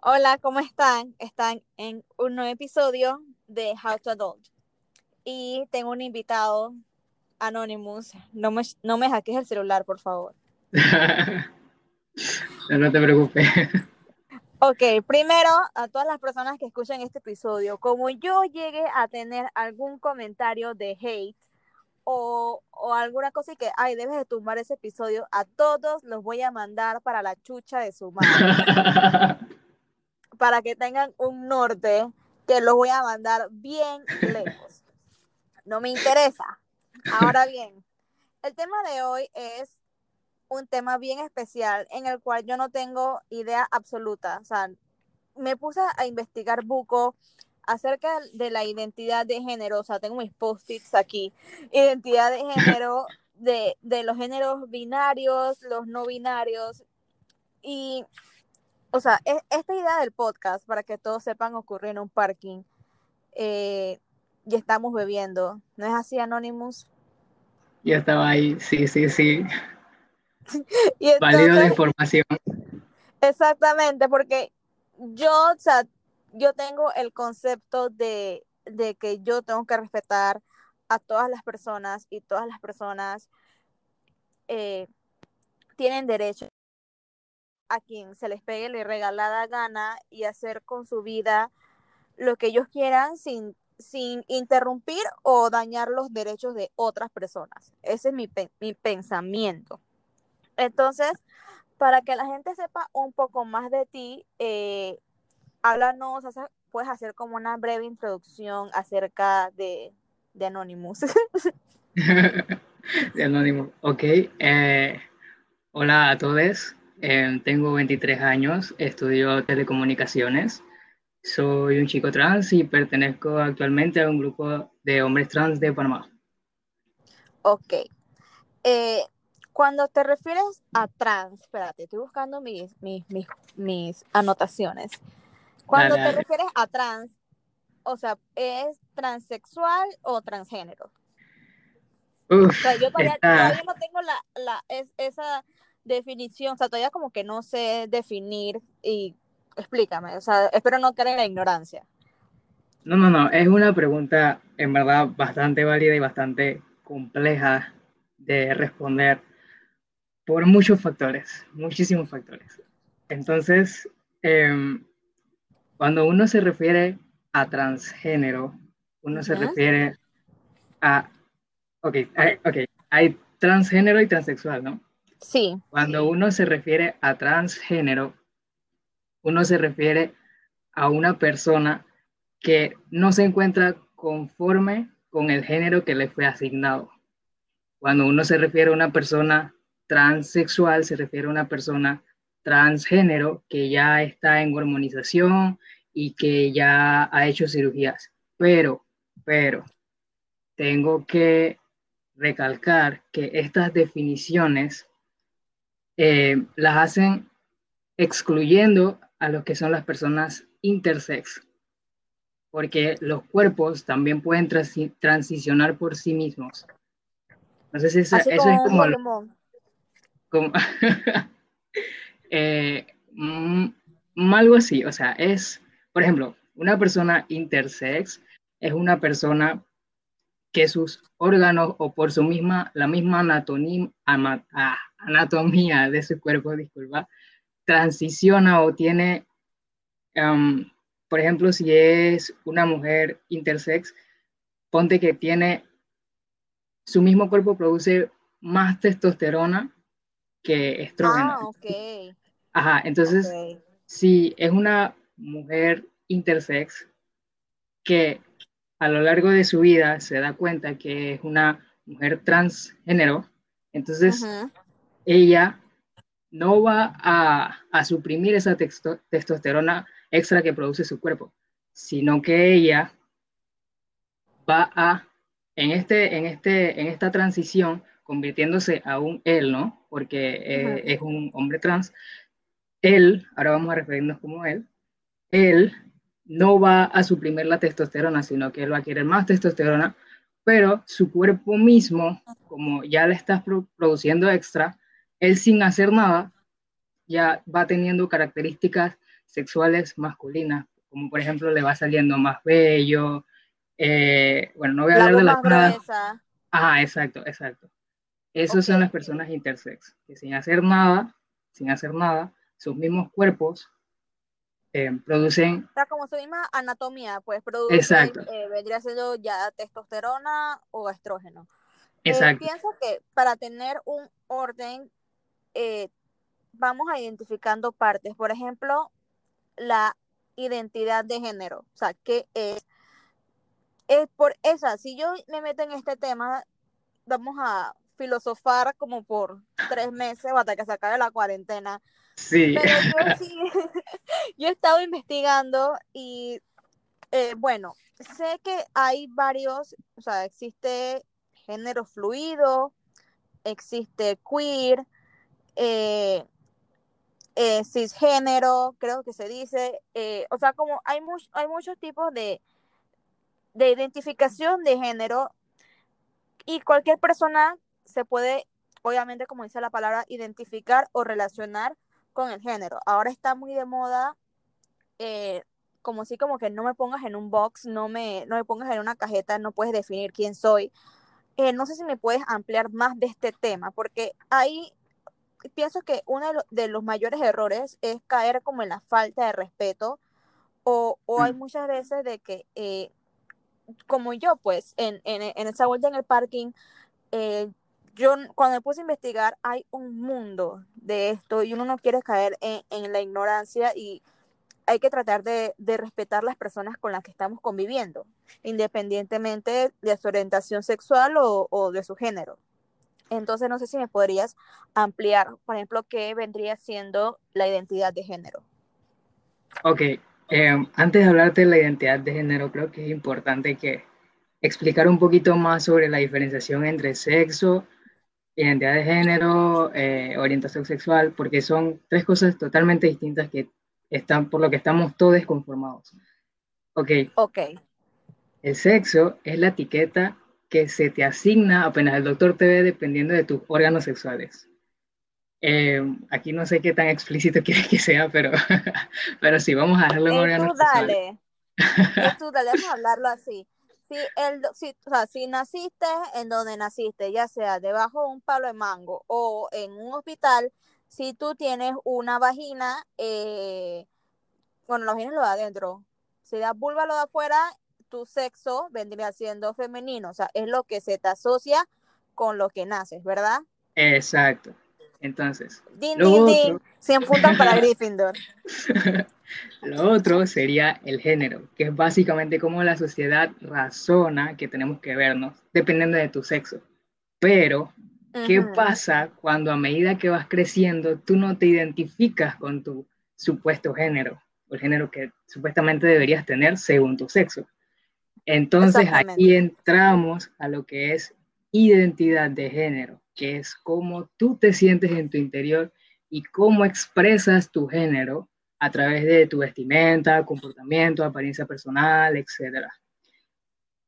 Hola, ¿cómo están? Están en un nuevo episodio de How to Adult. Y tengo un invitado, Anonymous. No me, no me hackees el celular, por favor. no, no te preocupes. Ok, primero a todas las personas que escuchan este episodio, como yo llegue a tener algún comentario de hate o, o, alguna cosa y que, ay, debes de tumbar ese episodio, a todos los voy a mandar para la chucha de su madre. para que tengan un norte que los voy a mandar bien lejos. No me interesa. Ahora bien, el tema de hoy es un tema bien especial en el cual yo no tengo idea absoluta. O sea, me puse a investigar buco acerca de la identidad de género. O sea, tengo mis post-its aquí. Identidad de género, de, de los géneros binarios, los no binarios. Y, o sea, es, esta idea del podcast, para que todos sepan, ocurrió en un parking. Eh, y estamos bebiendo. ¿No es así, Anonymous? Yo estaba ahí, sí, sí, sí. y entonces, de información. Exactamente, porque yo, o sea, yo tengo el concepto de, de que yo tengo que respetar a todas las personas y todas las personas eh, tienen derecho a quien se les pegue la regalada gana y hacer con su vida lo que ellos quieran sin, sin interrumpir o dañar los derechos de otras personas. Ese es mi, mi pensamiento. Entonces, para que la gente sepa un poco más de ti, eh, háblanos, puedes hacer como una breve introducción acerca de, de Anonymous. de Anonymous, ok. Eh, hola a todos, eh, tengo 23 años, estudio telecomunicaciones, soy un chico trans y pertenezco actualmente a un grupo de hombres trans de Panamá. Ok. Eh, cuando te refieres a trans, espérate, estoy buscando mis, mis, mis, anotaciones. Cuando te refieres a trans, o sea, ¿es transexual o transgénero? o sea, yo todavía, no tengo la, la, es, esa definición, o sea, todavía como que no sé definir y explícame, o sea, espero no caer en la ignorancia. No, no, no, es una pregunta en verdad bastante válida y bastante compleja de responder por muchos factores, muchísimos factores. Entonces, em, cuando uno se refiere a transgénero, uno se refiere a, ok, hay, okay, hay transgénero y transexual, ¿no? Sí. Cuando uno se refiere a transgénero, uno se refiere a una persona que no se encuentra conforme con el género que le fue asignado. Cuando uno se refiere a una persona transexual se refiere a una persona transgénero que ya está en hormonización y que ya ha hecho cirugías. Pero, pero, tengo que recalcar que estas definiciones eh, las hacen excluyendo a lo que son las personas intersex, porque los cuerpos también pueden transicionar por sí mismos. No sé si eso, es como... como eh, mm, algo así, o sea, es, por ejemplo, una persona intersex es una persona que sus órganos o por su misma, la misma anatomía, ah, anatomía de su cuerpo, disculpa, transiciona o tiene, um, por ejemplo, si es una mujer intersex, ponte que tiene, su mismo cuerpo produce más testosterona que estrógeno. Ah, ok. Ajá, entonces, si es una mujer intersex que a lo largo de su vida se da cuenta que es una mujer transgénero, entonces ella no va a, a suprimir esa testosterona extra que produce su cuerpo, sino que ella va a, en, este, en, este, en esta transición, convirtiéndose a un él, ¿no? Porque eh, es un hombre trans. Él, ahora vamos a referirnos como él, él no va a suprimir la testosterona, sino que él va a querer más testosterona, pero su cuerpo mismo, como ya le estás produciendo extra, él sin hacer nada, ya va teniendo características sexuales masculinas, como por ejemplo le va saliendo más bello, eh, bueno, no voy a hablar de la cara. Ah, exacto, exacto. Esas son las personas intersex, que sin hacer nada, sin hacer nada, sus mismos cuerpos eh, producen... O sea, como su misma anatomía, pues producen, eh, vendría siendo ya testosterona o estrógeno. Eh, exacto. pienso que para tener un orden, vamos a identificando partes. Por ejemplo, la identidad de género. O sea, ¿qué es? Es por esa, si yo me meto en este tema, vamos a filosofar como por tres meses o hasta que se acabe la cuarentena. Sí. Pero yo sí, yo he estado investigando y eh, bueno, sé que hay varios, o sea, existe género fluido, existe queer, eh, eh, cisgénero, creo que se dice, o sea, como hay, hay muchos tipos de, de identificación de género y cualquier persona se puede, obviamente, como dice la palabra, identificar o relacionar con el género. Ahora está muy de moda, eh, como si como que no me pongas en un box, no me, no me pongas en una cajeta, no puedes definir quién soy. Eh, no sé si me puedes ampliar más de este tema, porque ahí pienso que uno de, los mayores errores es caer como en la falta de respeto, o, o hay mm. muchas veces de que, eh, como yo, pues, en, en, en, esa vuelta en el parking, eh, yo cuando me puse a investigar, hay un mundo de esto y uno no quiere caer en, la ignorancia y hay que tratar de, respetar las personas con las que estamos conviviendo, independientemente de su orientación sexual o, de su género. Entonces, no sé si me podrías ampliar, por ejemplo, qué vendría siendo la identidad de género. Ok, eh, antes de hablarte de la identidad de género, creo que es importante que explicar un poquito más sobre la diferenciación entre sexo, identidad de género, eh, orientación sexual, porque son tres cosas totalmente distintas que están por lo que estamos todos conformados. Ok. Ok. El sexo es la etiqueta que se te asigna apenas el doctor te ve dependiendo de tus órganos sexuales. Eh, aquí no sé qué tan explícito quieres que sea, pero, pero sí, vamos a dejarlo en eh, órganos tú dale. tú dale, vamos a hablarlo así si, el, si, o sea, si naciste en donde naciste, ya sea debajo de un palo de mango o en un hospital, si tú tienes una vagina, eh, bueno, la vagina es lo de adentro, si da vulva lo de afuera, tu sexo vendría siendo femenino, o sea, es lo que se te asocia con lo que naces, ¿verdad? Exacto. Entonces, din, din, din, 100 puntos para Gryffindor. Lo otro sería el género, que es básicamente cómo la sociedad razona que tenemos que vernos, dependiendo de tu sexo. Pero, ¿qué pasa cuando a medida que vas creciendo tú no te identificas con tu supuesto género, o el género que supuestamente deberías tener según tu sexo? Entonces ahí entramos a lo que es identidad de género, que es cómo tú te sientes en tu interior y cómo expresas tu género a través de tu vestimenta, comportamiento, apariencia personal, etc.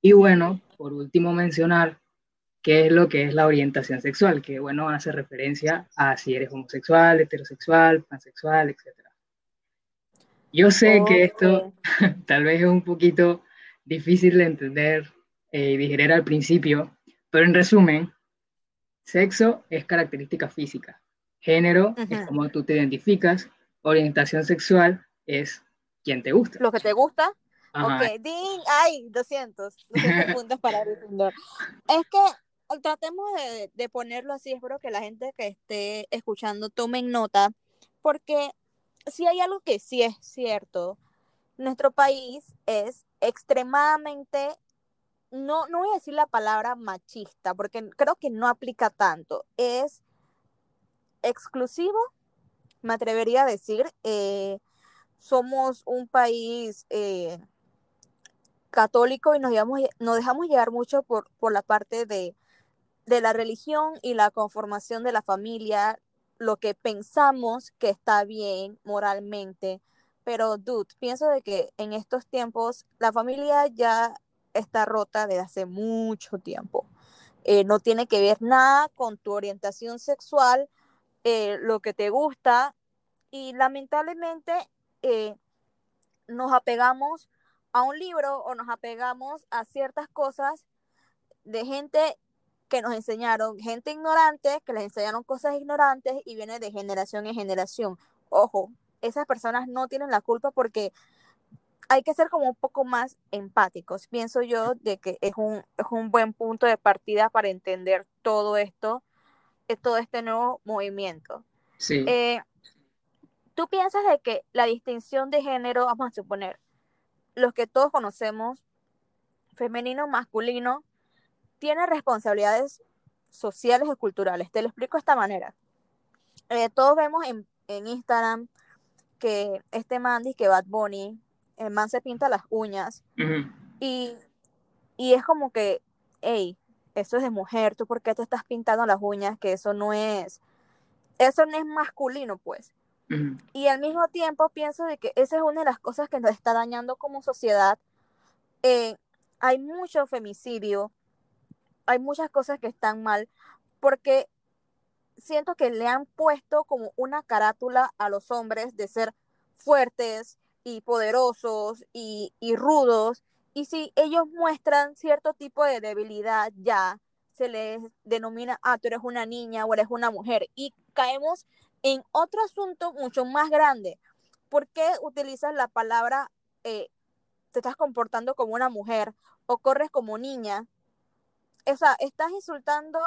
Y bueno, por último mencionar qué es lo que es la orientación sexual, que bueno, hace referencia a si eres homosexual, heterosexual, pansexual, etc. Yo sé que esto tal vez es un poquito difícil de entender eh, y digerir al principio, pero en resumen, sexo es característica física, género es como tú te identificas orientación sexual es quien te gusta. Lo que te gusta. Ok, ding, ay, 200, 200 puntos para Gryffindor. Es que tratemos de, ponerlo así, espero que la gente que esté escuchando tomen nota, porque si hay algo que sí es cierto, nuestro país es extremadamente, no, no voy a decir la palabra machista, porque creo que no aplica tanto, es exclusivo me atrevería a decir. Eh, somos un país eh, católico y nos, nos dejamos llevar mucho por, por la parte de, de, la religión y la conformación de la familia, lo que pensamos que está bien moralmente. Pero, dude, pienso de que en estos tiempos la familia ya está rota desde hace mucho tiempo. Eh, no tiene que ver nada con tu orientación sexual, eh, lo que te gusta y lamentablemente eh, nos apegamos a un libro o nos apegamos a ciertas cosas de gente que nos enseñaron, gente ignorante, que les enseñaron cosas ignorantes y viene de generación en generación. Ojo, esas personas no tienen la culpa porque hay que ser como un poco más empáticos. Pienso yo de que es un, es un buen punto de partida para entender todo esto, eh, todo este nuevo movimiento. Sí. Eh, ¿Tú piensas de que la distinción de género, vamos a suponer, los que todos conocemos, femenino, masculino, tiene responsabilidades sociales y culturales? Te lo explico de esta manera. Eh, todos vemos en, en, Instagram que este man que Bad Bunny, el man se pinta las uñas uh -huh. y, y es como que, hey, eso es de mujer, ¿tú por qué te estás pintando las uñas? Que eso no es, eso no es masculino, pues. Uh -huh. Y al mismo tiempo pienso de que esa es una de las cosas que nos está dañando como sociedad. Eh, hay mucho femicidio, hay muchas cosas que están mal, porque siento que le han puesto como una carátula a los hombres de ser fuertes y poderosos y, y rudos, y si ellos muestran cierto tipo de debilidad ya, se les denomina, ah, tú eres una niña o eres una mujer, y caemos en otro asunto mucho más grande. ¿Por qué utilizas la palabra, eh, te estás comportando como una mujer o corres como niña? O sea, estás insultando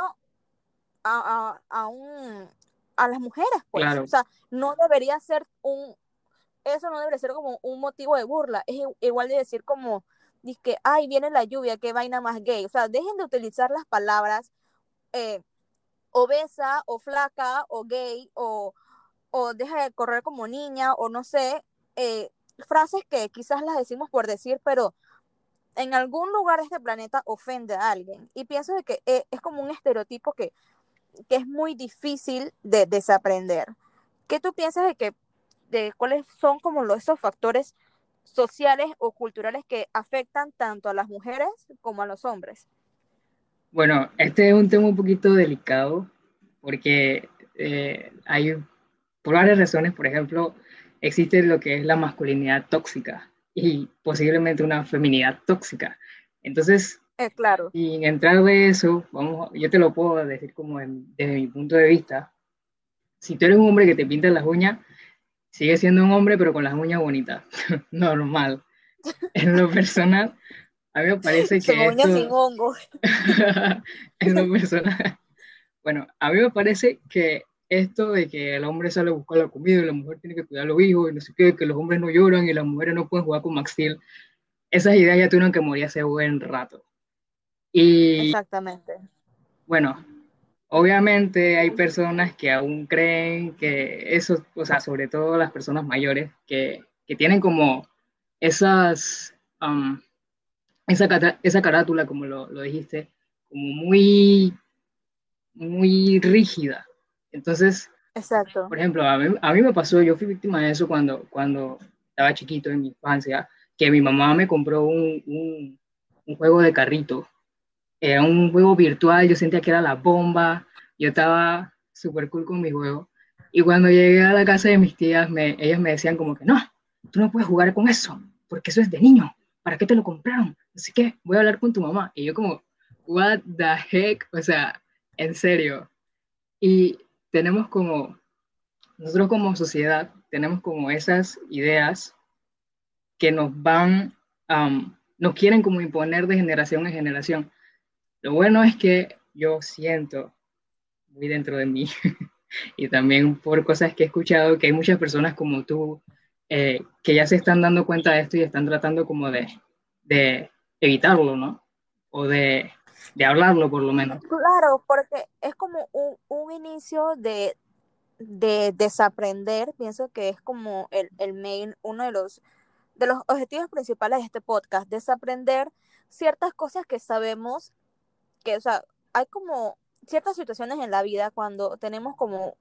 a, a, a, un, a las mujeres, pues. Claro. O sea, no debería ser un, eso no debería ser como un motivo de burla. Es igual de decir como, que, ay, viene la lluvia, qué vaina más gay. O sea, dejen de utilizar las palabras eh, obesa o flaca o gay o, o deja de correr como niña o no sé, eh, frases que quizás las decimos por decir, pero en algún lugar de este planeta ofende a alguien. Y pienso de que eh, es como un estereotipo que, que es muy difícil de desaprender. ¿Qué tú piensas de que de cuáles son como los, esos factores sociales o culturales que afectan tanto a las mujeres como a los hombres? Bueno, este es un tema un poquito delicado porque eh, hay por varias razones, por ejemplo, existe lo que es la masculinidad tóxica y posiblemente una feminidad tóxica. Entonces, eh, claro. sin entrar de eso, vamos, yo te lo puedo decir como en, desde mi punto de vista. Si tú eres un hombre que te pinta las uñas, sigue siendo un hombre, pero con las uñas bonitas. Normal. En lo personal, a mí me parece que. Son esto... uñas sin hongo. en lo personal. Bueno, a mí me parece que esto de que el hombre sale a buscar la comida y la mujer tiene que cuidar a los hijos y no sé qué, que los hombres no lloran y las mujeres no pueden jugar con Max Steel, esas ideas ya tuvieron que morir hace buen rato. Y. Exactamente. Bueno, Obviamente hay personas que aún creen que eso, o sea, sobre todo las personas mayores, que, que tienen como esas, um, esa, esa carátula, como lo, lo, dijiste, como muy, muy rígida. Entonces, Exacto. por ejemplo, a mí, a mí me pasó, yo fui víctima de eso cuando, cuando estaba chiquito en mi infancia, que mi mamá me compró un, un, un juego de carrito era un juego virtual, yo sentía que era la bomba, yo estaba súper cool con mi juego. Y cuando llegué a la casa de mis tías, me, ellas me decían como que no, tú no puedes jugar con eso, porque eso es de niño, ¿para qué te lo compraron? Así que voy a hablar con tu mamá. Y yo como, what the heck, o sea, en serio. Y tenemos como, nosotros como sociedad, tenemos como esas ideas que nos van, um, nos quieren como imponer de generación en generación. Lo bueno es que yo siento muy dentro de mí y también por cosas que he escuchado que hay muchas personas como tú eh, que ya se están dando cuenta de esto y están tratando como de, de evitarlo, ¿no? O de, de, hablarlo por lo menos. Claro, porque es como un, un inicio de, de, desaprender, pienso que es como el, el main, uno de los, de los objetivos principales de este podcast, desaprender ciertas cosas que sabemos que, o sea, hay como ciertas situaciones en la vida cuando tenemos como, o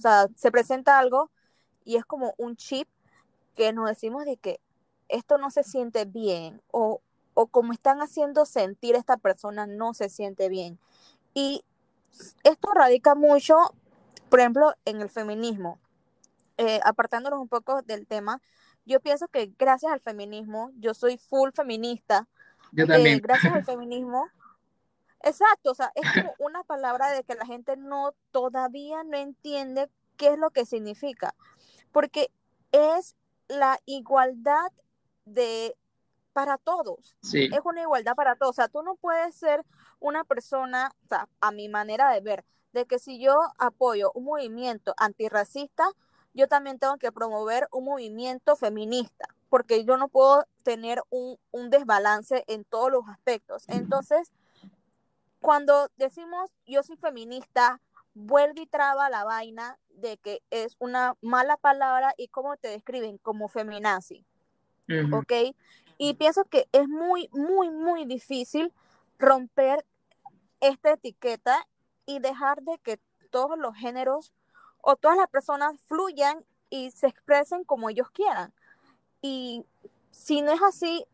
sea, se presenta algo y es como un chip que nos decimos de que esto no se siente bien o, o como están haciendo sentir esta persona no se siente bien. Y esto radica mucho, por ejemplo, en el feminismo. eh, apartándonos un poco del tema, yo pienso que gracias al feminismo, yo soy full feminista. Yo también. Eh, gracias al feminismo. Exacto, o sea, es como una palabra de que la gente no todavía no entiende qué es lo que significa, porque es la igualdad de para todos. Sí. Es una igualdad para todos. O sea, tú no puedes ser una persona, o sea, a mi manera de ver, de que si yo apoyo un movimiento antirracista, yo también tengo que promover un movimiento feminista, porque yo no puedo tener un, un desbalance en todos los aspectos. Entonces, cuando decimos yo soy feminista, vuelve y traba la vaina de que es una mala palabra y cómo te describen como feminazi. Ujú. ¿ok? Y pienso que es muy, muy, muy difícil romper esta etiqueta y dejar de que todos los géneros o todas las personas fluyan y se expresen como ellos quieran. Y si no es así,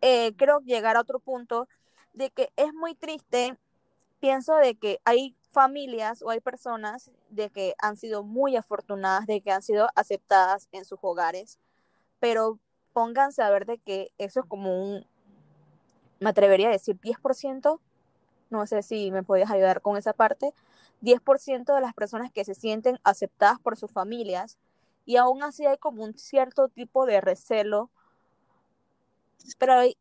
eh, creo llegar a otro punto de que es muy triste, pienso de que hay familias o hay personas de que han sido muy afortunadas, de que han sido aceptadas en sus hogares, pero pónganse a ver de que eso es como un, me atrevería a decir 10%, no sé si me puedes ayudar con esa parte, 10% de las personas que se sienten aceptadas por sus familias y aún así hay como un cierto tipo de recelo, pero hay,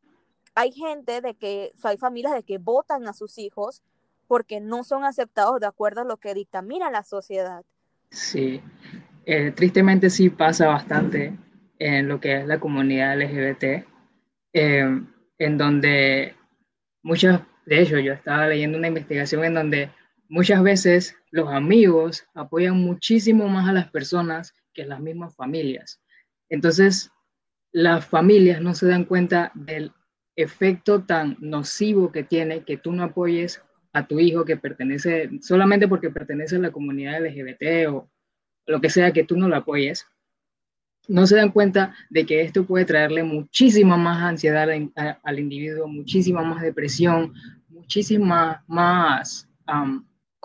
hay gente de que, o sea, hay familias de que votan a sus hijos porque no son aceptados de acuerdo a lo que dictamina la sociedad. Sí, Eh, tristemente sí pasa bastante en lo que es la comunidad LGBT, eh, en donde muchas, de hecho yo estaba leyendo una investigación en donde muchas veces los amigos apoyan muchísimo más a las personas que las mismas familias. Entonces, las familias no se dan cuenta del efecto tan nocivo que tiene que tú no apoyes a tu hijo que pertenece, solamente porque pertenece a la comunidad LGBT o lo que sea que tú no lo apoyes, no se dan cuenta de que esto puede traerle muchísima más ansiedad al, individuo, muchísima más depresión, muchísima más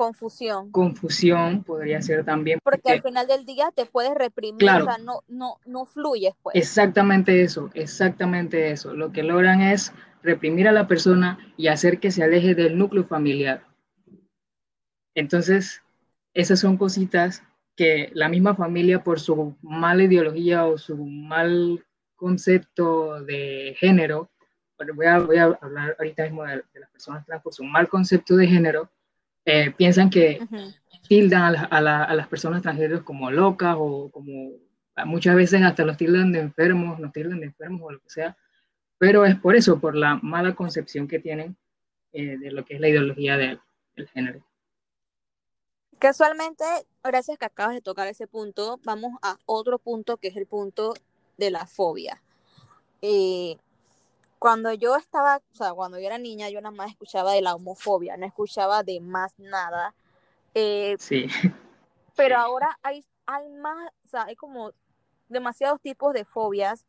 confusión. Confusión podría ser también. Porque, porque, al final del día te puedes reprimir, claro, o sea, no, no, no fluyes. Pues. Exactamente eso, exactamente eso. Lo que logran es reprimir a la persona y hacer que se aleje del núcleo familiar. Entonces, esas son cositas que la misma familia, por su mala ideología o su mal concepto de género, voy a, voy a hablar ahorita mismo de, de, las personas trans, por su mal concepto de género, eh, piensan que uh -huh. tildan a, la, a, la, a, las personas transgéneros como locas o como muchas veces hasta los tildan de enfermos, nos tildan de enfermos o lo que sea, pero es por eso, por la mala concepción que tienen eh, de lo que es la ideología de, del género. Casualmente, gracias que acabas de tocar ese punto, vamos a otro punto que es el punto de la fobia. Eh, cuando yo estaba, o sea, cuando yo era niña, yo nada más escuchaba de la homofobia, no escuchaba de más nada. Eh, sí. Pero ahora hay, hay más, o sea, hay como demasiados tipos de fobias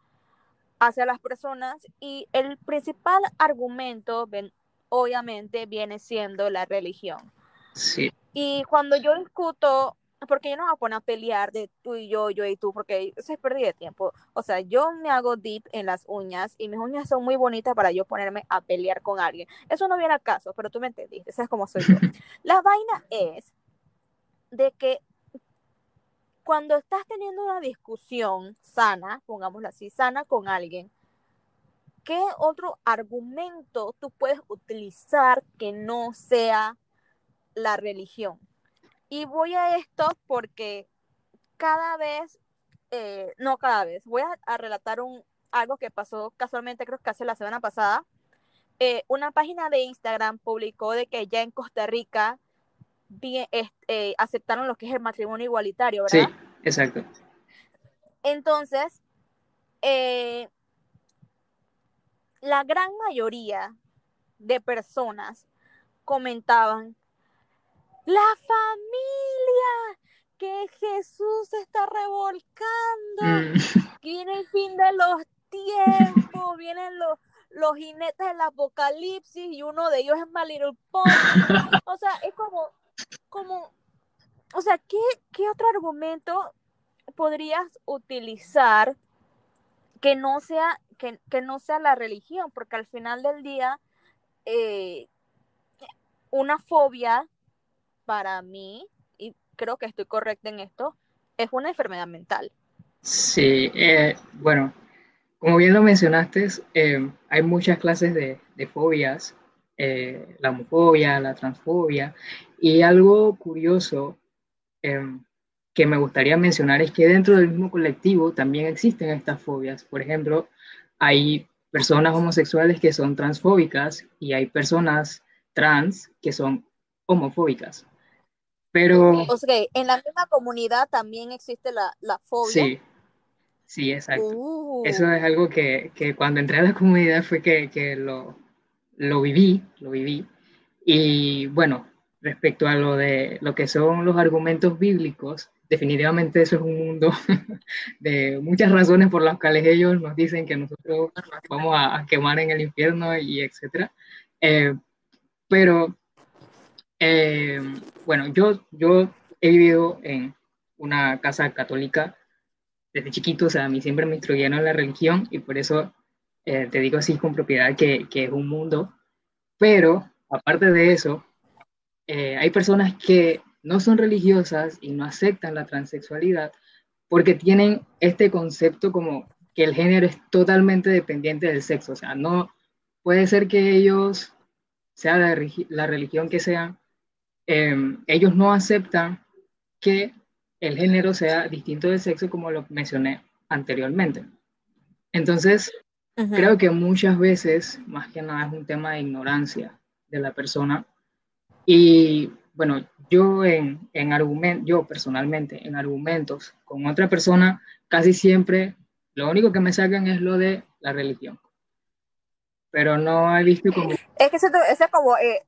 hacia las personas y el principal argumento, ven, obviamente, viene siendo la religión. Sí. Y cuando yo discuto, porque yo no me voy a poner a pelear de tú y yo, yo y tú, porque eso es pérdida de tiempo. O sea, yo me hago deep en las uñas y mis uñas son muy bonitas para yo ponerme a pelear con alguien. Eso no viene al caso, pero tú me entendiste, sabes cómo soy yo. La vaina es de que cuando estás teniendo una discusión sana, pongámoslo así, sana con alguien, ¿qué otro argumento tú puedes utilizar que no sea la religión? Y voy a esto porque cada vez, eh, no cada vez, voy a, a, relatar un, algo que pasó casualmente, creo que hace la semana pasada. Eh, una página de Instagram publicó de que ya en Costa Rica bien, eh, aceptaron lo que es el matrimonio igualitario, ¿verdad? Sí, exacto. Entonces, la gran mayoría de personas comentaban, la familia, que Jesús se está revolcando, mm. viene el fin de los tiempos, vienen los, los jinetes del apocalipsis y uno de ellos es My Little Pony. O sea, es como, como, o sea, ¿qué, qué otro argumento podrías utilizar que no sea, que, que no sea la religión, porque al final del día, eh, una fobia para mí, y creo que estoy correcta en esto, es una enfermedad mental. Sí, eh, bueno, como bien lo mencionaste, eh, hay muchas clases de, fobias, eh, la homofobia, la transfobia, y algo curioso que me gustaría mencionar es que dentro del mismo colectivo también existen estas fobias. Por ejemplo, hay personas homosexuales que son transfóbicas y hay personas trans que son homofóbicas. Pero... O sea, en la misma comunidad también existe la, la fobia. Sí, sí, exacto. Uh. Eso es algo que, que, cuando entré a la comunidad fue que, que lo, lo viví, lo viví. Y bueno, respecto a lo de lo que son los argumentos bíblicos, definitivamente eso es un mundo de muchas razones por las cuales ellos nos dicen que nosotros vamos a, quemar en el infierno y etcétera. Eh, pero eh, bueno, yo, yo he vivido en una casa católica desde chiquito, o sea, a mí siempre me instruyeron en la religión y por eso eh, te digo así con propiedad que, que, es un mundo, pero aparte de eso, eh, hay personas que no son religiosas y no aceptan la transexualidad porque tienen este concepto como que el género es totalmente dependiente del sexo, o sea, no puede ser que ellos, sea la, la religión que sean, Em, ellos no aceptan que el género sea distinto del sexo como lo mencioné anteriormente. Entonces, creo que muchas veces, más que nada, es un tema de ignorancia de la persona. Y bueno, yo en, en argumentos, yo personalmente, en argumentos con otra persona, casi siempre lo único que me sacan es lo de la religión. Pero no he visto como... Es que ese, es como, eh,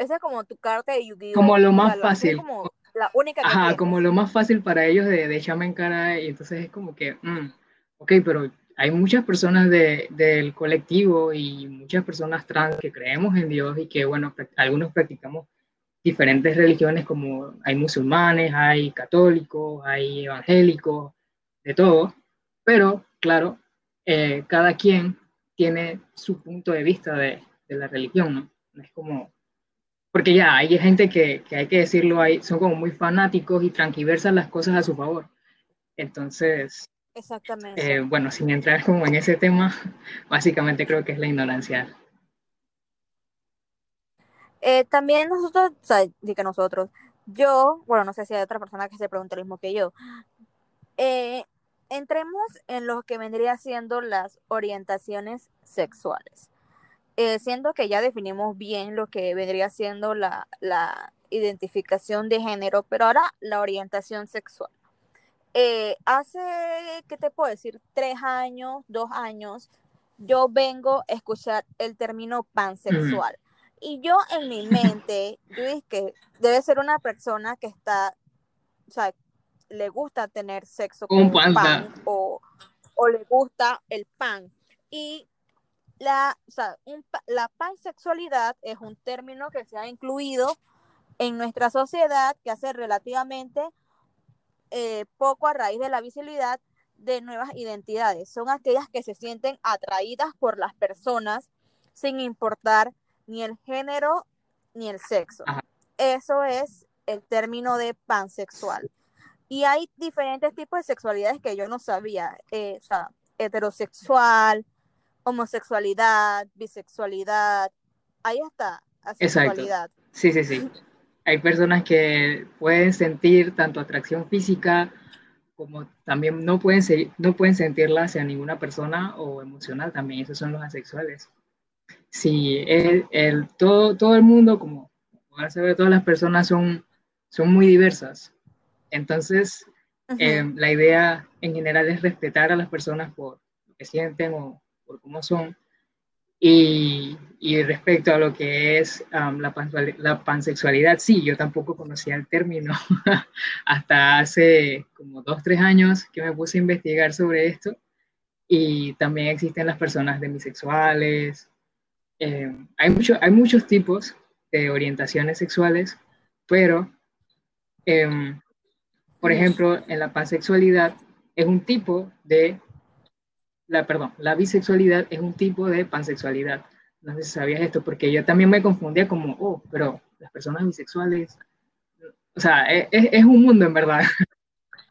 esa es como tu carta de Yu-Gi-Oh! Como lo más fácil. Como la única Ajá, como lo más fácil para ellos de, de echarme en cara y entonces es como que, mm, ok, pero hay muchas personas de, del colectivo y muchas personas trans que creemos en Dios y que, bueno, algunos practicamos diferentes religiones como hay musulmanes, hay católicos, hay evangélicos, de todo, pero claro, eh, cada quien tiene su punto de vista de, de la religión. No es como porque ya hay gente que, que hay que decirlo, hay, son como muy fanáticos y tranquiversan las cosas a su favor. Entonces, Exactamente. Eh, bueno, sin entrar como en ese tema, básicamente creo que es la ignorancia. Eh, también nosotros, o sea, que nosotros, yo, bueno, no sé si hay otra persona que se pregunte lo mismo que yo, eh, entremos en lo que vendría siendo las orientaciones sexuales. Eh, siendo que ya definimos bien lo que vendría siendo la, la identificación de género, pero ahora la orientación sexual. Eh, hace, ¿qué te puedo decir? Tres años, dos años, yo vengo a escuchar el término pansexual. Y yo en mi mente, yo dije que debe ser una persona que está, o sea, le gusta tener sexo con pan o, o le gusta el pan. Y la, o sea, la pansexualidad es un término que se ha incluido en nuestra sociedad que hace relativamente eh, poco a raíz de la visibilidad de nuevas identidades. Son aquellas que se sienten atraídas por las personas sin importar ni el género ni el sexo. Eso es el término de pansexual. Y hay diferentes tipos de sexualidades que yo no sabía. Eh, o sea, heterosexual, homosexualidad, bisexualidad, ahí está, asexualidad. Exacto. Sí, sí, sí. Hay personas que pueden sentir tanto atracción física como también no pueden, no pueden sentirla hacia ninguna persona o emocional también, esos son los asexuales. Sí, el, el, todo, todo el mundo, como se ve, todas las personas son, son muy diversas. Entonces, eh, la idea en general es respetar a las personas por lo que sienten o, por cómo son. Y, y, respecto a lo que es la, la, pansexualidad, sí, yo tampoco conocía el término hasta hace como dos, tres años que me puse a investigar sobre esto. Y también existen las personas demisexuales. Eh, hay, mucho, hay muchos tipos de orientaciones sexuales, pero, em, por ejemplo, en la pansexualidad es un tipo de, la, perdón, la bisexualidad es un tipo de pansexualidad. No sé si sabías esto, porque yo también me confundía como, oh, pero las personas bisexuales, o sea, es, es un mundo en verdad.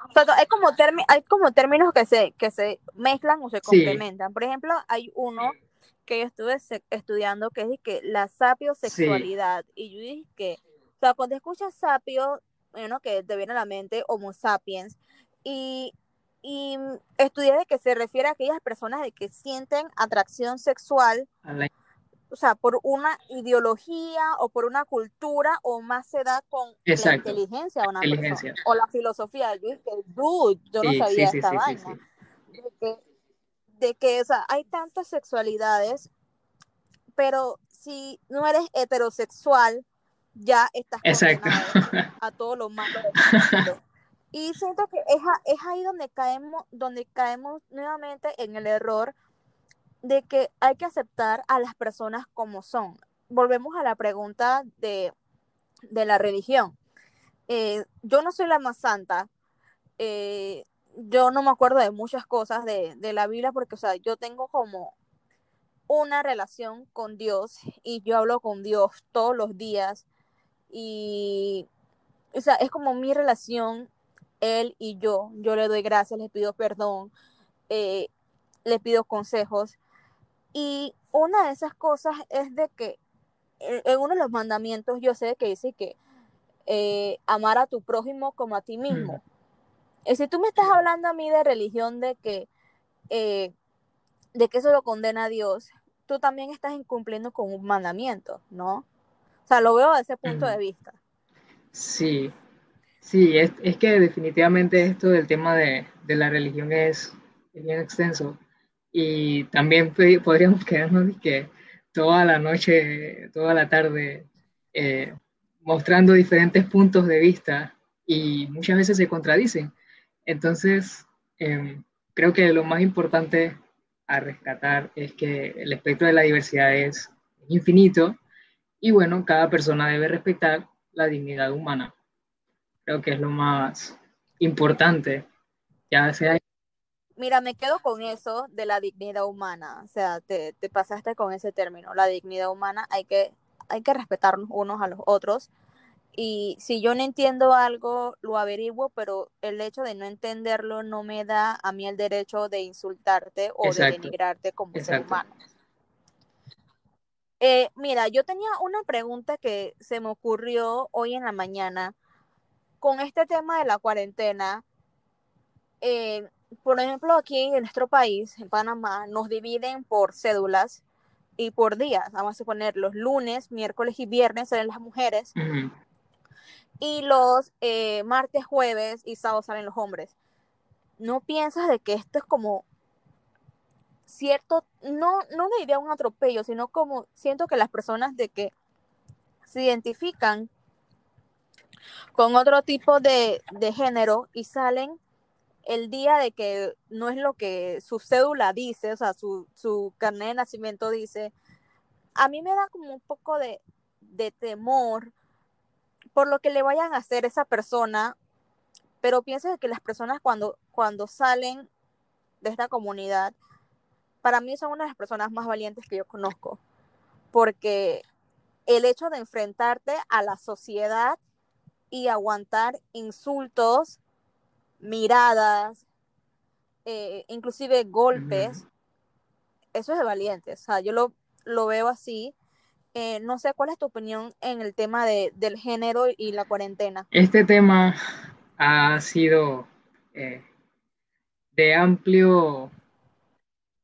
O sea, hay como, hay como términos que se, que se mezclan o se complementan. Por ejemplo, hay uno que yo estuve estudiando que es que la sapiosexualidad. Y yo dije que, o sea, cuando escuchas sapio, bueno, que te viene a la mente Homo sapiens. Y, y estudié de que se refiere a aquellas personas de que sienten atracción sexual o sea, por una ideología o por una cultura o más se da con la inteligencia o, una inteligencia. o la filosofía. Yo dije, dude, yo no sabía esta vaina. De que, de que, o sea, hay tantas sexualidades, pero si no eres heterosexual, ya estás Exacto. a todo lo malo. y siento que es, es ahí donde caemos, donde caemos nuevamente en el error de que hay que aceptar a las personas como son. Volvemos a la pregunta de, la religión. Eh, yo no soy la más santa. Eh, yo no me acuerdo de muchas cosas de, la Biblia porque, o sea, yo tengo como una relación con Dios y yo hablo con Dios todos los días y, o sea, es como mi relación, Él y yo. Yo le doy gracias, le pido perdón, eh, le pido consejos y una de esas cosas es de que en uno de los mandamientos yo sé que dice que eh, amar a tu prójimo como a ti mismo. Y si tú me estás hablando a mí de religión, de que, eh, de que eso lo condena a Dios, tú también estás incumpliendo con un mandamiento, ¿no? O sea, lo veo desde ese punto de vista. Sí, sí, es, es, que definitivamente esto del tema de, de la religión es, es bien extenso. Y también podríamos quedarnos que toda la noche, toda la tarde, eh, mostrando diferentes puntos de vista y muchas veces se contradicen. Entonces, em, creo que lo más importante a rescatar es que el espectro de la diversidad es infinito y bueno, cada persona debe respetar la dignidad humana. Creo que es lo más importante, ya sea Mira, me quedo con eso de la dignidad humana. O sea, te, pasaste con ese término. La dignidad humana hay que, hay que respetarnos unos a los otros. Y si yo no entiendo algo, lo averiguo, pero el hecho de no entenderlo no me da a mí el derecho de insultarte o de denigrarte como ser humano. Eh, mira, yo tenía una pregunta que se me ocurrió hoy en la mañana con este tema de la cuarentena. Eh, por ejemplo, aquí en nuestro país, en Panamá, nos dividen por cédulas y por días. Vamos a poner los lunes, miércoles y viernes salen las mujeres. Y los eh, martes, jueves y sábados salen los hombres. ¿No piensas de que esto es como cierto, no, no le diría un atropello, sino como siento que las personas de que se identifican con otro tipo de, de género y salen el día de que no es lo que su cédula dice, o sea, su, su carnet de nacimiento dice, a mí me da como un poco de, temor por lo que le vayan a hacer esa persona, pero pienso que las personas cuando, cuando salen de esta comunidad, para mí son una de las personas más valientes que yo conozco, porque el hecho de enfrentarte a la sociedad y aguantar insultos, miradas, eh, inclusive golpes, eso es de valientes. O sea, yo lo, lo veo así. Eh, no sé cuál es tu opinión en el tema de, del género y la cuarentena. Este tema ha sido eh, de amplio,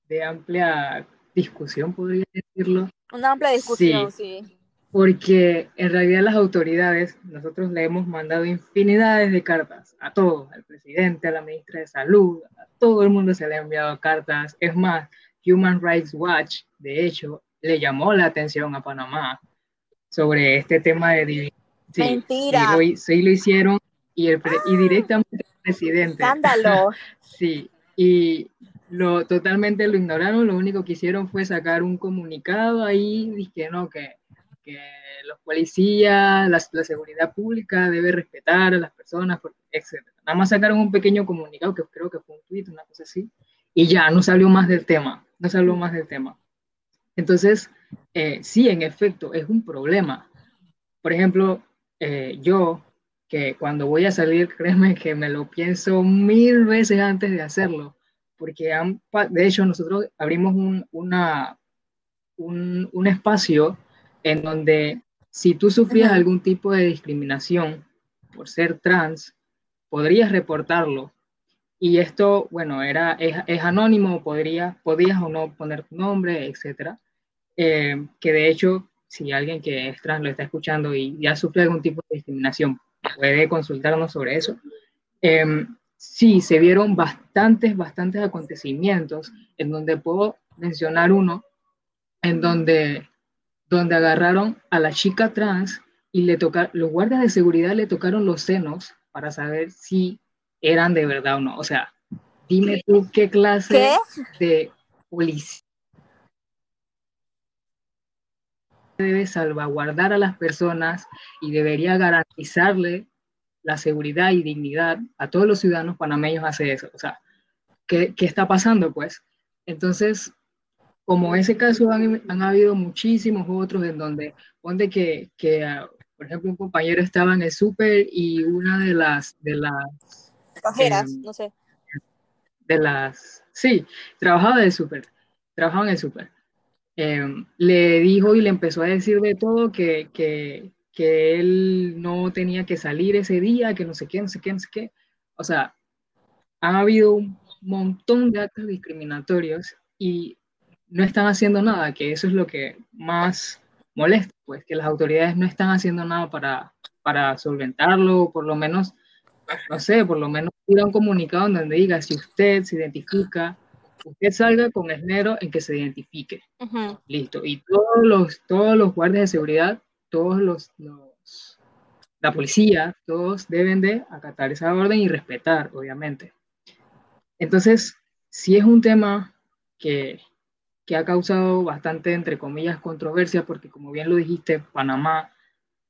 de amplia discusión, podría decirlo. Una amplia discusión, sí porque en realidad las autoridades, nosotros le hemos mandado infinidades de cartas a todos, al presidente, a la ministra de Salud, a todo el mundo se le ha enviado cartas. Es más, Human Rights Watch, de hecho, le llamó la atención a Panamá sobre este tema de sí, Mentira. Sí lo, hicieron y, el y directamente el presidente. Escándalo. sí, y lo totalmente lo ignoraron, lo único que hicieron fue sacar un comunicado ahí, que no, que porque los policías, la, la seguridad pública debe respetar a las personas, etc. Nada más sacaron un pequeño comunicado que creo que fue un tweet, una cosa así, y ya no salió más del tema, no salió más del tema. Entonces, eh, sí, en efecto, es un problema. Por ejemplo, eh, yo, que cuando voy a salir, créeme que me lo pienso mil veces antes de hacerlo, porque de hecho nosotros abrimos un, una, un, un espacio en donde si tú sufrías algún tipo de discriminación por ser trans, podrías reportarlo. Y esto, bueno, era, es, es anónimo, podría, podías o no poner tu nombre, etcétera. Eh, que de hecho, si alguien que es trans lo está escuchando y ya sufre algún tipo de discriminación, puede consultarnos sobre eso. Eh, sí, se vieron bastantes, bastantes acontecimientos en donde puedo mencionar uno, en donde, donde agarraron a la chica trans y le tocaron, los guardias de seguridad le tocaron los senos para saber si eran de verdad o no. O sea, dime tú qué clase de policía debe salvaguardar a las personas y debería garantizarle la seguridad y dignidad a todos los ciudadanos panameños hace eso. O sea, ¿qué, qué está pasando? Pues, entonces, como ese caso han, han, habido muchísimos otros en donde, donde que, que uh, por ejemplo, un compañero estaba en el súper y una de las, de las... Cajeras, eh, no sé. De las, sí, trabajaba en el súper, trabajaba en el súper. Eh, le dijo y le empezó a decir de todo que, que, que él no tenía que salir ese día, que no sé qué, no sé qué, no sé qué. O sea, ha habido un montón de actos discriminatorios y no están haciendo nada, que eso es lo que más molesta, pues que las autoridades no están haciendo nada para, para solventarlo, o por lo menos, no sé, por lo menos ir a un comunicado donde diga, si usted se identifica, usted salga con el género en que se identifique. Uh -huh. Listo. Y todos los, todos los guardias de seguridad todos los, los, la policía, todos deben de acatar esa orden y respetar, obviamente. Entonces, sí es un tema que, que ha causado bastante, entre comillas, controversia, porque como bien lo dijiste, Panamá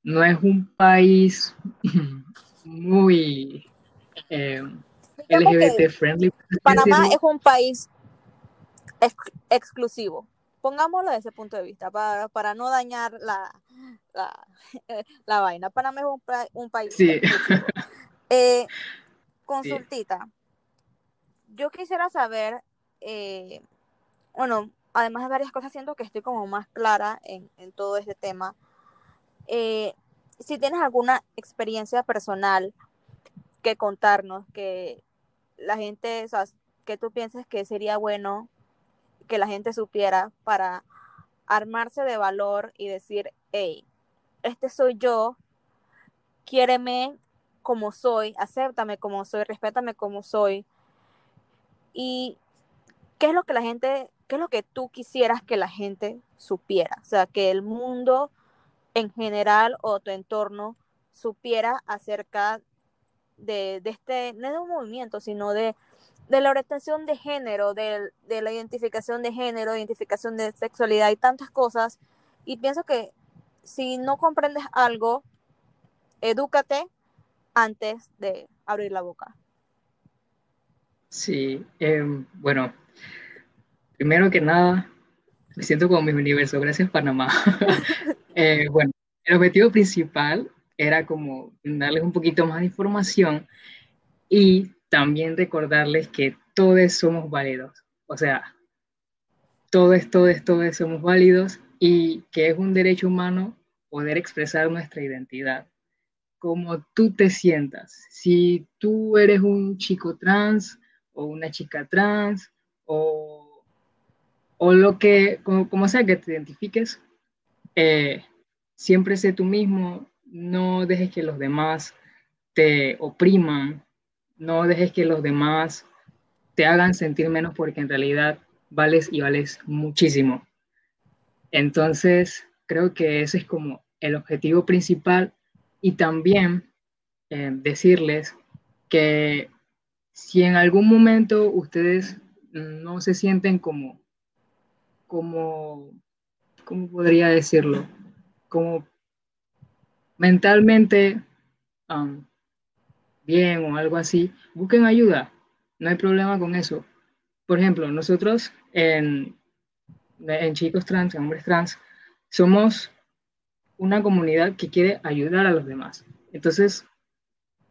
no es un país muy eh, LGBT friendly. Panamá es un país ex exclusivo pongámoslo desde ese punto de vista, para, para no dañar la, la, la, vaina. Panamá es un, un país. Sí. Eh, consultita. Sí. Yo quisiera saber, eh, bueno, además de varias cosas, siento que estoy como más clara en, en todo este tema. Eh, si tienes alguna experiencia personal que contarnos, que la gente, o sea, que tú pienses que sería bueno que la gente supiera para armarse de valor y decir, hey, este soy yo, quiéreme como soy, acéptame como soy, respétame como soy. Y qué es lo que la gente, qué es lo que tú quisieras que la gente supiera, o sea, que el mundo en general o tu entorno supiera acerca de, este, no de un movimiento, sino de la orientación de género, de, de, la identificación de género, identificación de sexualidad y tantas cosas. Y pienso que si no comprendes algo, edúcate antes de abrir la boca. Sí, eh, bueno, primero que nada, me siento como mi universo, gracias Panamá. eh, bueno, el objetivo principal era como darles un poquito más de información y también recordarles que todos somos válidos. O sea, todos, todos, todos somos válidos y que es un derecho humano poder expresar nuestra identidad. Como tú te sientas. Si tú eres un chico trans o una chica trans o, o lo que, como, como, sea que te identifiques, eh, siempre sé tú mismo, no dejes que los demás te opriman no dejes que los demás te hagan sentir menos porque en realidad vales y vales muchísimo. Entonces, creo que ese es como el objetivo principal y también eh, decirles que si en algún momento ustedes no se sienten como, como, ¿cómo podría decirlo? como mentalmente um, bien o algo así, busquen ayuda. No hay problema con eso. Por ejemplo, nosotros en, en chicos trans, en hombres trans, somos una comunidad que quiere ayudar a los demás. Entonces,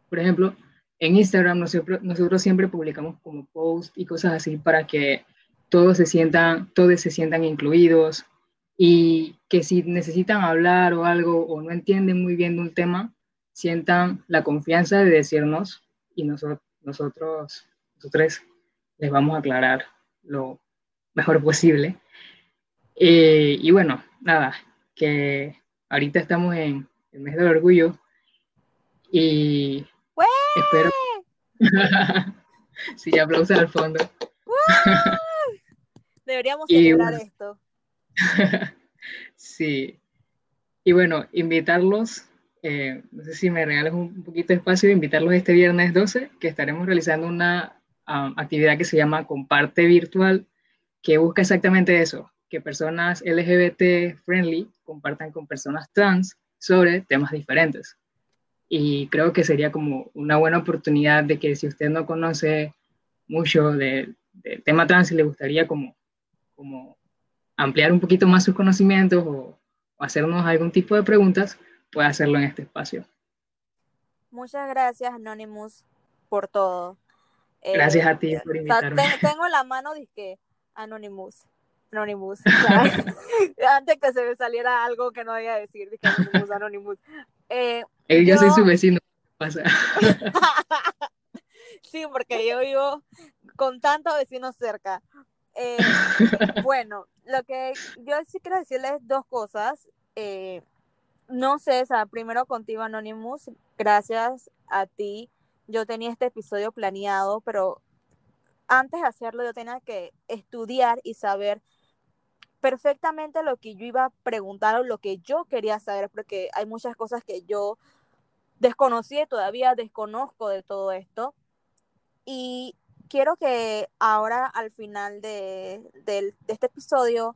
por ejemplo, en Instagram nosotros, nosotros siempre publicamos como posts y cosas así para que todos se sientan, todos se sientan incluidos y que si necesitan hablar o algo o no entienden muy bien de un tema, sientan la confianza de decirnos y nosotros, nosotros, nosotros les vamos a aclarar lo mejor posible. Eh, y bueno, nada, que ahorita estamos en el mes del orgullo y espero... sí, aplausos al fondo. Deberíamos celebrar esto. sí. Y bueno, invitarlos, eh, no sé si me regalas un poquito de espacio, invitarlos este viernes 12, que estaremos realizando una um, actividad que se llama Comparte Virtual, que busca exactamente eso, que personas LGBT friendly compartan con personas trans sobre temas diferentes. Y creo que sería como una buena oportunidad de que si usted no conoce mucho del tema trans y le gustaría como, como ampliar un poquito más sus conocimientos o, hacernos algún tipo de preguntas, puede hacerlo en este espacio. Muchas gracias, Anonymous, por todo. Gracias a eh, ti por invitarme. tengo la mano de Anonymous. Anonymous. antes que se me saliera algo que no había decir, dije Anonymous, Anonymous. Eh, yo, soy su vecino. Pasa. sí, porque yo vivo con tantos vecinos cerca. Eh, bueno, lo que yo sí quiero decirles dos cosas. Eh, no sé, o sea, primero contigo, Anonymous, gracias a ti. Yo tenía este episodio planeado, pero antes de hacerlo yo tenía que estudiar y saber perfectamente lo que yo iba a preguntar o lo que yo quería saber, porque hay muchas cosas que yo desconocí todavía desconozco de todo esto. Y quiero que ahora al final de, este episodio,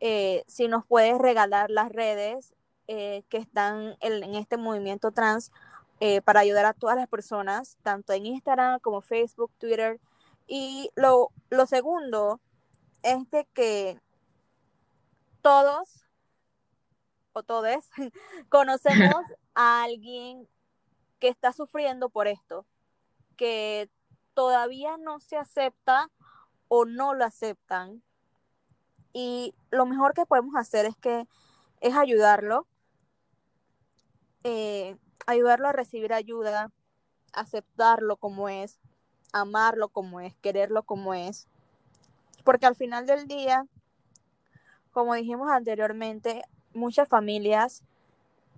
eh, si nos puedes regalar las redes eh, que están en, este movimiento trans eh, para ayudar a todas las personas, tanto en Instagram como Facebook, Twitter. Y lo, lo segundo es de que todos o todes conocemos a alguien que está sufriendo por esto, que todavía no se acepta o no lo aceptan. Y lo mejor que podemos hacer es que es ayudarlo, eh, ayudarlo a recibir ayuda, aceptarlo como es, amarlo como es, quererlo como es. Porque al final del día, como dijimos anteriormente, muchas familias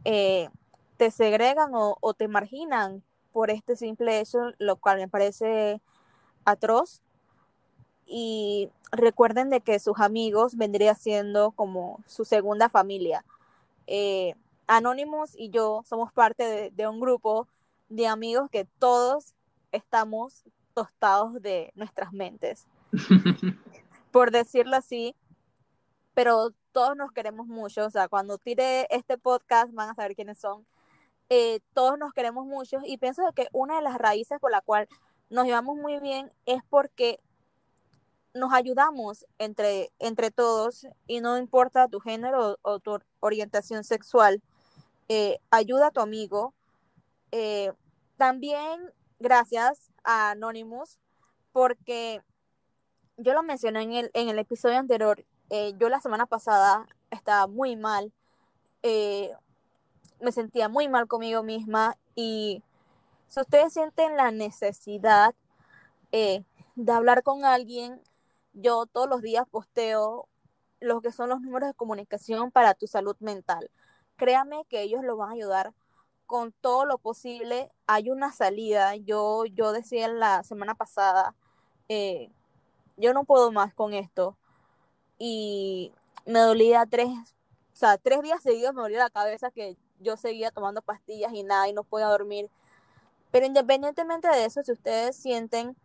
eh, te segregan o, o, te marginan por este simple hecho, lo cual me parece atroz. Y recuerden de que sus amigos vendría siendo como su segunda familia. Eh, Anonymous y yo somos parte de, un grupo de amigos que todos estamos tostados de nuestras mentes, por decirlo así, pero todos nos queremos mucho, o sea, cuando tire este podcast van a saber quiénes son, eh, todos nos queremos mucho y pienso que una de las raíces por la cual nos llevamos muy bien es porque nos ayudamos entre, entre todos y no importa tu género o, tu orientación sexual, eh, ayuda a tu amigo. Eh, también gracias a Anonymous porque yo lo mencioné en el, en el episodio anterior, yo la semana pasada estaba muy mal, me sentía muy mal conmigo misma y si ustedes sienten la necesidad eh, de hablar con alguien, yo todos los días posteo lo que son los números de comunicación para tu salud mental. Créame que ellos lo van a ayudar con todo lo posible. Hay una salida. Yo, yo decía la semana pasada, eh, yo no puedo más con esto. Y me dolía tres, o sea, tres días seguidos me dolía la cabeza que yo seguía tomando pastillas y nada y no podía dormir. Pero independientemente de eso, si ustedes sienten,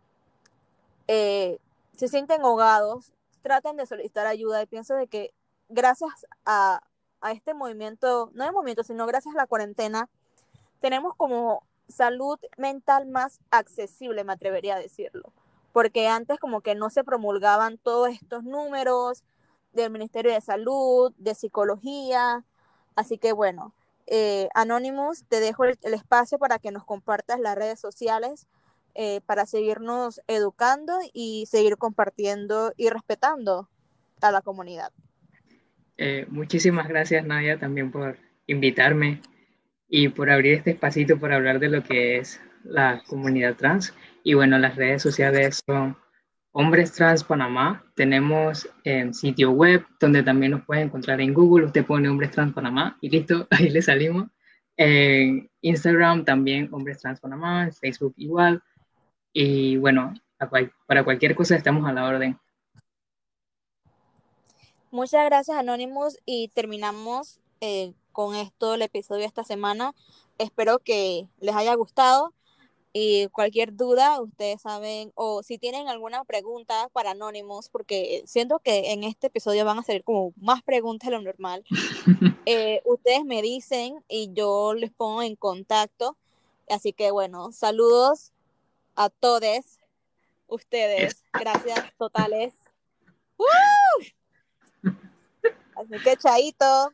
eh, se sienten ahogados, traten de solicitar ayuda. Y pienso de que gracias a a este movimiento, no el movimiento, sino gracias a la cuarentena, tenemos como salud mental más accesible, me atrevería a decirlo, porque antes como que no se promulgaban todos estos números del Ministerio de Salud, de Psicología, así que bueno, eh, Anonymous, te dejo el, espacio para que nos compartas las redes sociales eh, para seguirnos educando y seguir compartiendo y respetando a la comunidad. Eh, muchísimas gracias Nadia también por invitarme y por abrir este espacito para hablar de lo que es la comunidad trans. Y bueno, las redes sociales son Hombres Trans Panamá. Tenemos en sitio web donde también nos puede encontrar en Google. Usted pone Hombres Trans Panamá y listo, ahí le salimos. En Instagram también Hombres Trans Panamá, Facebook igual. Y bueno, para cualquier cosa estamos a la orden. Muchas gracias Anonymous y terminamos eh, con esto el episodio esta semana. Espero que les haya gustado y cualquier duda, ustedes saben, o si tienen alguna pregunta para Anonymous, porque siento que en este episodio van a ser como más preguntas de lo normal, eh, ustedes me dicen y yo les pongo en contacto. Así que bueno, saludos a todos ustedes. Gracias totales. Así que chaito.